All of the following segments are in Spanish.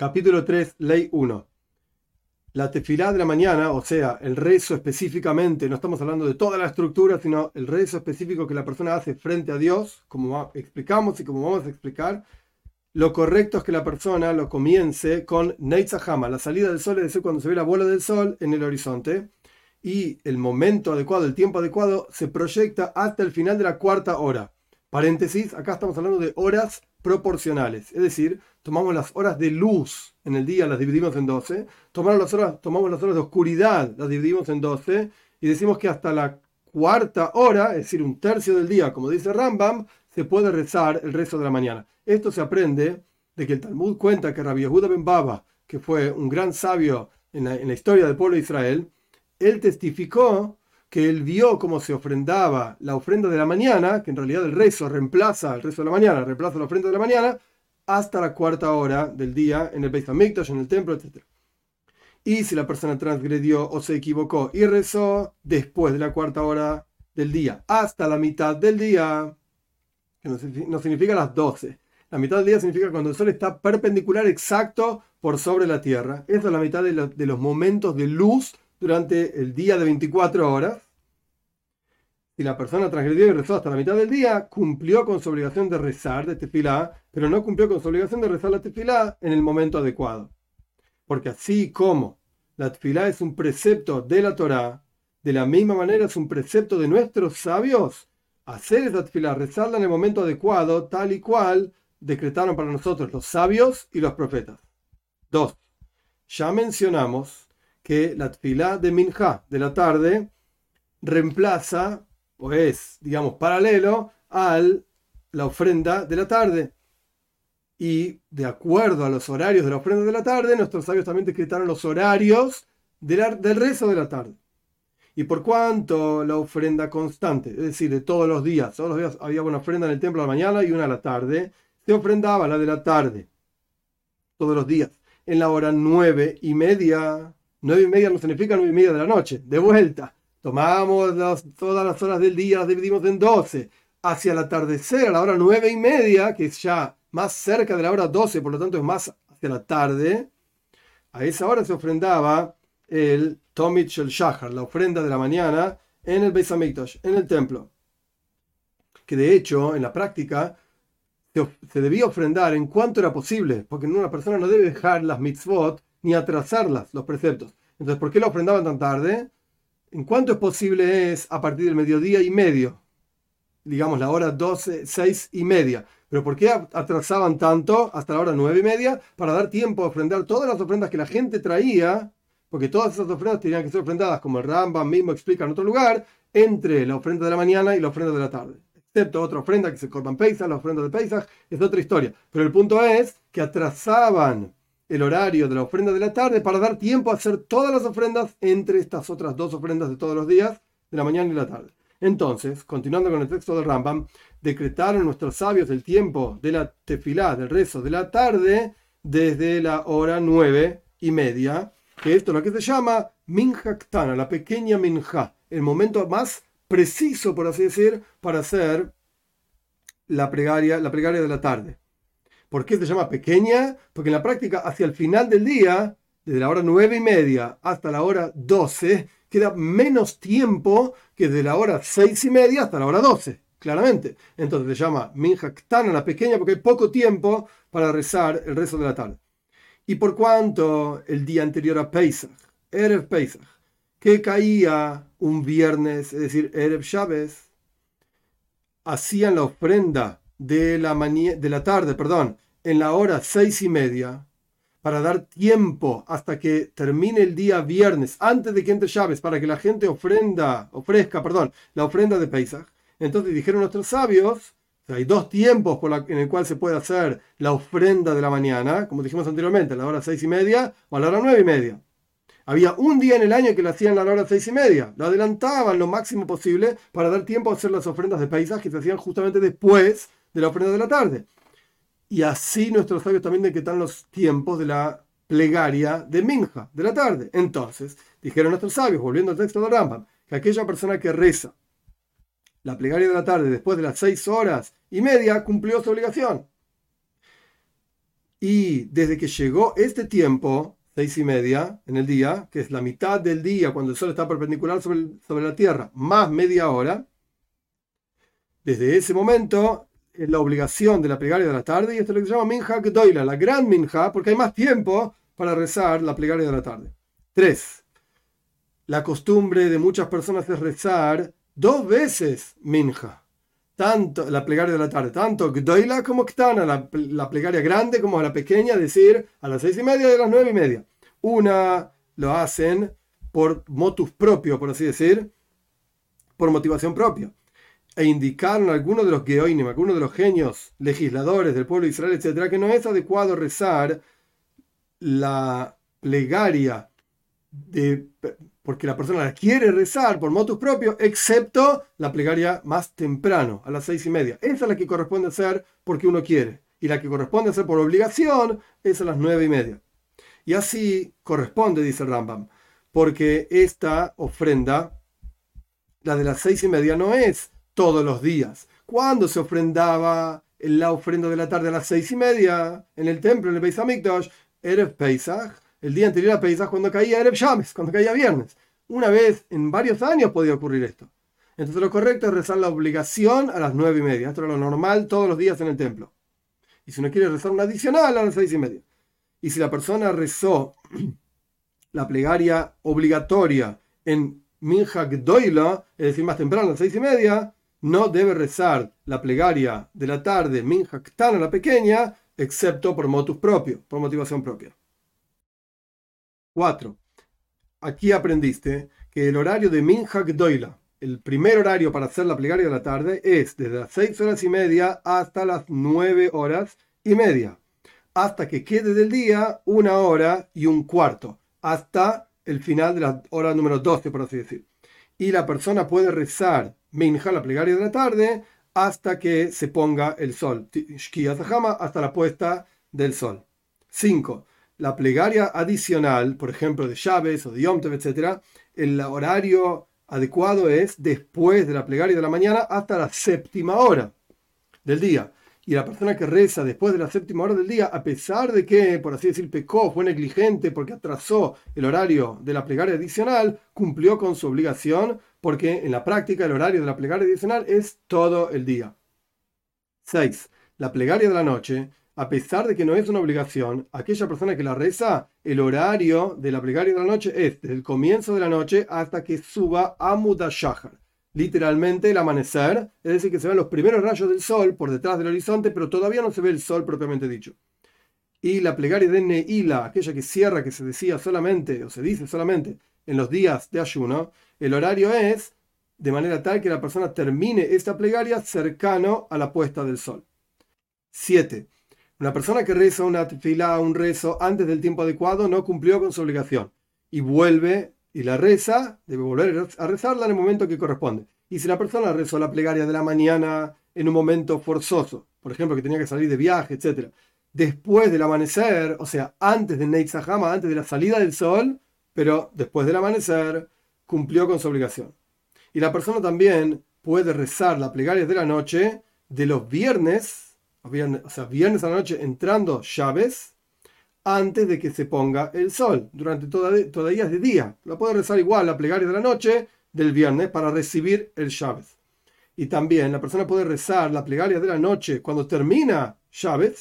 Capítulo 3, Ley 1. La tefilá de la mañana, o sea, el rezo específicamente, no estamos hablando de toda la estructura, sino el rezo específico que la persona hace frente a Dios, como explicamos y como vamos a explicar, lo correcto es que la persona lo comience con Neitzahama, la salida del sol, es decir, cuando se ve la bola del sol en el horizonte, y el momento adecuado, el tiempo adecuado, se proyecta hasta el final de la cuarta hora. Paréntesis, acá estamos hablando de horas proporcionales, es decir, tomamos las horas de luz en el día, las dividimos en 12, tomamos las horas, tomamos las horas de oscuridad, las dividimos en 12, y decimos que hasta la cuarta hora, es decir, un tercio del día, como dice Rambam, se puede rezar el rezo de la mañana. Esto se aprende de que el Talmud cuenta que Rabbi Yehuda ben Baba, que fue un gran sabio en la, en la historia del pueblo de Israel, él testificó que él vio cómo se ofrendaba la ofrenda de la mañana, que en realidad el rezo reemplaza el rezo de la mañana, reemplaza la ofrenda de la mañana, hasta la cuarta hora del día en el Beis Hamikdash, en el templo, etc. Y si la persona transgredió o se equivocó y rezó después de la cuarta hora del día, hasta la mitad del día, que no significa las 12, la mitad del día significa cuando el sol está perpendicular exacto por sobre la tierra. Esa es la mitad de los momentos de luz durante el día de 24 horas. Si la persona transgredió y rezó hasta la mitad del día, cumplió con su obligación de rezar de tefilá, pero no cumplió con su obligación de rezar la tefilá en el momento adecuado. Porque así como la tefilá es un precepto de la Torá, de la misma manera es un precepto de nuestros sabios, hacer esa tefilá, rezarla en el momento adecuado, tal y cual decretaron para nosotros los sabios y los profetas. 2. Ya mencionamos que la tfilá de Minja de la tarde reemplaza o es, digamos, paralelo a la ofrenda de la tarde. Y de acuerdo a los horarios de la ofrenda de la tarde, nuestros sabios también decretaron los horarios del rezo de la tarde. Y por cuanto la ofrenda constante, es decir, de todos los días, todos los días había una ofrenda en el templo a la mañana y una a la tarde, se ofrendaba la de la tarde, todos los días, en la hora nueve y media 9 y media no significa 9 y media de la noche. De vuelta, tomamos todas las horas del día, las dividimos en 12. Hacia el atardecer, a la hora 9 y media, que es ya más cerca de la hora 12, por lo tanto es más hacia la tarde, a esa hora se ofrendaba el Tomich el Shahar, la ofrenda de la mañana, en el Beis en el templo. Que de hecho, en la práctica, se debía ofrendar en cuanto era posible, porque una persona no debe dejar las mitzvot ni atrasarlas, los preceptos. Entonces, ¿por qué lo ofrendaban tan tarde? ¿En cuánto es posible es a partir del mediodía y medio? Digamos la hora 12, 6 y media. ¿Pero por qué atrasaban tanto hasta la hora 9 y media? Para dar tiempo a ofrendar todas las ofrendas que la gente traía, porque todas esas ofrendas tenían que ser ofrendadas, como el Rambam mismo explica en otro lugar, entre la ofrenda de la mañana y la ofrenda de la tarde. Excepto otra ofrenda que se cortan Pesach, la ofrenda de Pesach, es otra historia. Pero el punto es que atrasaban el horario de la ofrenda de la tarde para dar tiempo a hacer todas las ofrendas entre estas otras dos ofrendas de todos los días, de la mañana y la tarde. Entonces, continuando con el texto de Rambam, decretaron nuestros sabios el tiempo de la tefilá, del rezo de la tarde, desde la hora nueve y media, que esto es lo que se llama Minjaktana, la pequeña Minja, el momento más preciso, por así decir, para hacer la plegaria, la plegaria de la tarde. ¿Por qué se llama pequeña? Porque en la práctica, hacia el final del día, desde la hora nueve y media hasta la hora 12, queda menos tiempo que de la hora seis y media hasta la hora 12, claramente. Entonces se llama Minjaktana la pequeña porque hay poco tiempo para rezar el rezo de la tarde. Y por cuanto el día anterior a Pesach, Erev Pesach, que caía un viernes, es decir, Erev Chávez, hacían la ofrenda de la, de la tarde, perdón, en la hora seis y media, para dar tiempo hasta que termine el día viernes, antes de que entre llaves, para que la gente ofrenda, ofrezca, perdón, la ofrenda de Pesach. Entonces dijeron nuestros sabios, hay dos tiempos en el cual se puede hacer la ofrenda de la mañana, como dijimos anteriormente, a la hora seis y media o a la hora nueve y media. Había un día en el año que lo hacían a la hora seis y media. Lo adelantaban lo máximo posible para dar tiempo a hacer las ofrendas de Pesach que se hacían justamente después de la ofrenda de la tarde. Y así nuestros sabios también decretan los tiempos de la plegaria de Minja, de la tarde. Entonces, dijeron nuestros sabios, volviendo al texto de Rambam, que aquella persona que reza la plegaria de la tarde después de las seis horas y media cumplió su obligación. Y desde que llegó este tiempo, seis y media en el día, que es la mitad del día cuando el sol está perpendicular sobre, sobre la Tierra, más media hora, desde ese momento la obligación de la plegaria de la tarde, y esto es lo que se llama Minja Gdoila, la gran Minja, porque hay más tiempo para rezar la plegaria de la tarde. 3. La costumbre de muchas personas es rezar dos veces Minja. Tanto la plegaria de la tarde, tanto Gdoila como Ktana, la, la plegaria grande como la pequeña, decir a las seis y media y a las nueve y media. Una lo hacen por motus propio, por así decir, por motivación propia e indicaron algunos de los geoinim, algunos de los genios legisladores del pueblo de Israel, etcétera, que no es adecuado rezar la plegaria de, porque la persona la quiere rezar por motus propio, excepto la plegaria más temprano, a las seis y media. Esa es la que corresponde hacer porque uno quiere. Y la que corresponde hacer por obligación es a las nueve y media. Y así corresponde, dice Rambam, porque esta ofrenda, la de las seis y media, no es todos los días. Cuando se ofrendaba la ofrenda de la tarde a las seis y media en el templo, en el Beis Hamikdash, Erev Pesach, el día anterior a Pesach, cuando caía Erev Shames, cuando caía viernes. Una vez en varios años podía ocurrir esto. Entonces lo correcto es rezar la obligación a las nueve y media. Esto es lo normal todos los días en el templo. Y si uno quiere rezar una adicional a las seis y media. Y si la persona rezó la plegaria obligatoria en Minhak Doila, es decir, más temprano a las seis y media, no debe rezar la plegaria de la tarde, Minja a la pequeña, excepto por motus propio, por motivación propia. 4. Aquí aprendiste que el horario de Minja Doila, el primer horario para hacer la plegaria de la tarde, es desde las 6 horas y media hasta las 9 horas y media, hasta que quede del día una hora y un cuarto, hasta el final de la hora número 12, por así decir. Y la persona puede rezar Minja, la plegaria de la tarde, hasta que se ponga el sol. hasta la puesta del sol. 5. La plegaria adicional, por ejemplo, de llaves o de Yom etc., el horario adecuado es después de la plegaria de la mañana hasta la séptima hora del día y la persona que reza después de la séptima hora del día, a pesar de que, por así decir, pecó, fue negligente porque atrasó el horario de la plegaria adicional, cumplió con su obligación porque en la práctica el horario de la plegaria adicional es todo el día. 6. La plegaria de la noche, a pesar de que no es una obligación, aquella persona que la reza, el horario de la plegaria de la noche es desde el comienzo de la noche hasta que suba a Mudashahar literalmente el amanecer, es decir, que se ven los primeros rayos del sol por detrás del horizonte, pero todavía no se ve el sol propiamente dicho. Y la plegaria de Neila, aquella que cierra, que se decía solamente, o se dice solamente, en los días de ayuno, el horario es de manera tal que la persona termine esta plegaria cercano a la puesta del sol. 7. Una persona que reza una fila, un rezo antes del tiempo adecuado no cumplió con su obligación y vuelve y la reza, debe volver a rezarla en el momento que corresponde. Y si la persona rezó la plegaria de la mañana en un momento forzoso, por ejemplo, que tenía que salir de viaje, etc., después del amanecer, o sea, antes de Neitzahama, antes de la salida del sol, pero después del amanecer, cumplió con su obligación. Y la persona también puede rezar la plegaria de la noche de los viernes, o sea, viernes a la noche entrando llaves, antes de que se ponga el sol, durante todavía es de día. La puede rezar igual la plegaria de la noche del viernes para recibir el Shabbat. Y también la persona puede rezar la plegaria de la noche cuando termina Shabbat,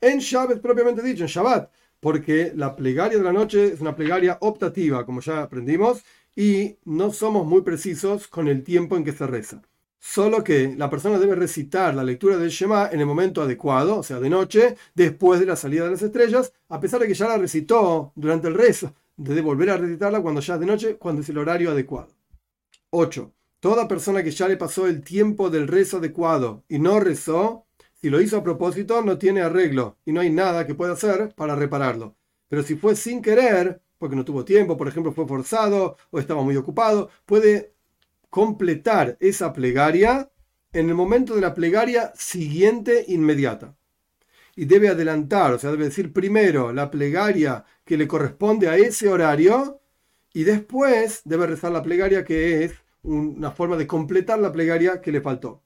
en Shabbat propiamente dicho, en Shabbat, porque la plegaria de la noche es una plegaria optativa, como ya aprendimos, y no somos muy precisos con el tiempo en que se reza. Solo que la persona debe recitar la lectura del Shema en el momento adecuado, o sea, de noche, después de la salida de las estrellas, a pesar de que ya la recitó durante el rezo, debe volver a recitarla cuando ya es de noche, cuando es el horario adecuado. 8. Toda persona que ya le pasó el tiempo del rezo adecuado y no rezó, si lo hizo a propósito, no tiene arreglo y no hay nada que pueda hacer para repararlo. Pero si fue sin querer, porque no tuvo tiempo, por ejemplo, fue forzado o estaba muy ocupado, puede completar esa plegaria en el momento de la plegaria siguiente inmediata. Y debe adelantar, o sea, debe decir primero la plegaria que le corresponde a ese horario y después debe rezar la plegaria que es una forma de completar la plegaria que le faltó.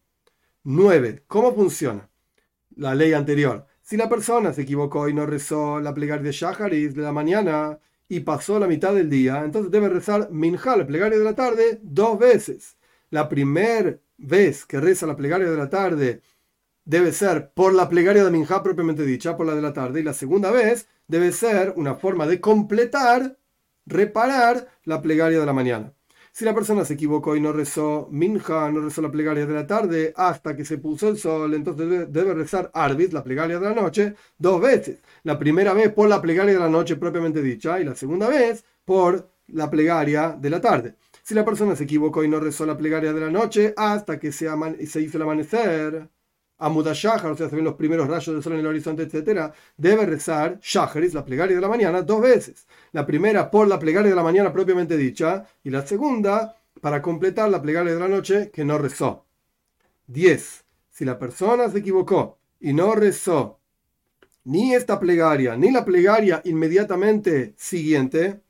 9. ¿Cómo funciona? La ley anterior. Si la persona se equivocó y no rezó la plegaria de Shaharis de la mañana y pasó la mitad del día, entonces debe rezar Minja, la plegaria de la tarde, dos veces. La primera vez que reza la plegaria de la tarde debe ser por la plegaria de Minja propiamente dicha, por la de la tarde, y la segunda vez debe ser una forma de completar, reparar la plegaria de la mañana. Si la persona se equivocó y no rezó minja, no rezó la plegaria de la tarde hasta que se puso el sol, entonces debe, rezar arbit, la plegaria de la noche, dos veces. La primera vez por la plegaria de la noche propiamente dicha y la segunda vez por la plegaria de la tarde. Si la persona se equivocó y no rezó la plegaria de la noche hasta que se, se hizo el amanecer, Amuda Shahar, o sea, se ven los primeros rayos del sol en el horizonte, etc., debe rezar Shaharis, la plegaria de la mañana, dos veces. La primera por la plegaria de la mañana propiamente dicha, y la segunda para completar la plegaria de la noche que no rezó. 10. Si la persona se equivocó y no rezó ni esta plegaria, ni la plegaria inmediatamente siguiente,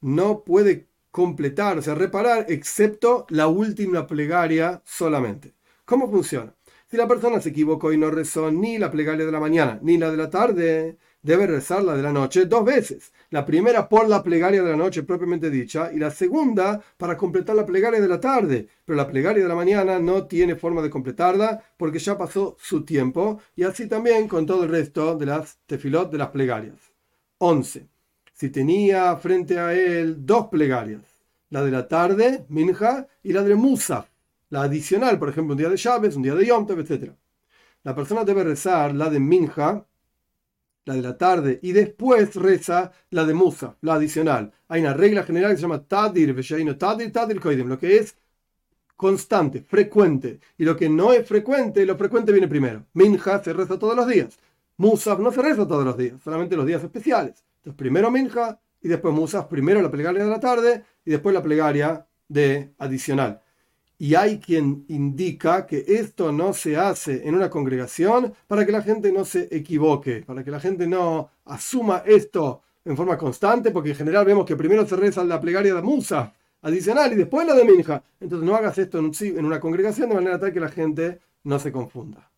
no puede completar, o sea, reparar, excepto la última plegaria solamente. ¿Cómo funciona? Si la persona se equivocó y no rezó ni la plegaria de la mañana ni la de la tarde, debe rezar la de la noche dos veces. La primera por la plegaria de la noche propiamente dicha y la segunda para completar la plegaria de la tarde. Pero la plegaria de la mañana no tiene forma de completarla porque ya pasó su tiempo y así también con todo el resto de las tefilot de las plegarias. 11. Si tenía frente a él dos plegarias, la de la tarde, Minja, y la de Musa, la adicional, por ejemplo, un día de Chávez, un día de Yom Tov, etc. La persona debe rezar la de Minja, la de la tarde, y después reza la de Musa, la adicional. Hay una regla general que se llama Tadir, Tadir, Tadir, Koidem, lo que es constante, frecuente, y lo que no es frecuente, lo frecuente viene primero. Minja se reza todos los días. Musa no se reza todos los días, solamente los días especiales. Entonces, primero Minja y después Musa, primero la plegaria de la tarde y después la plegaria de adicional y hay quien indica que esto no se hace en una congregación para que la gente no se equivoque, para que la gente no asuma esto en forma constante, porque en general vemos que primero se reza la plegaria de Musa adicional y después la de Minja. Entonces no hagas esto en una congregación de manera tal que la gente no se confunda.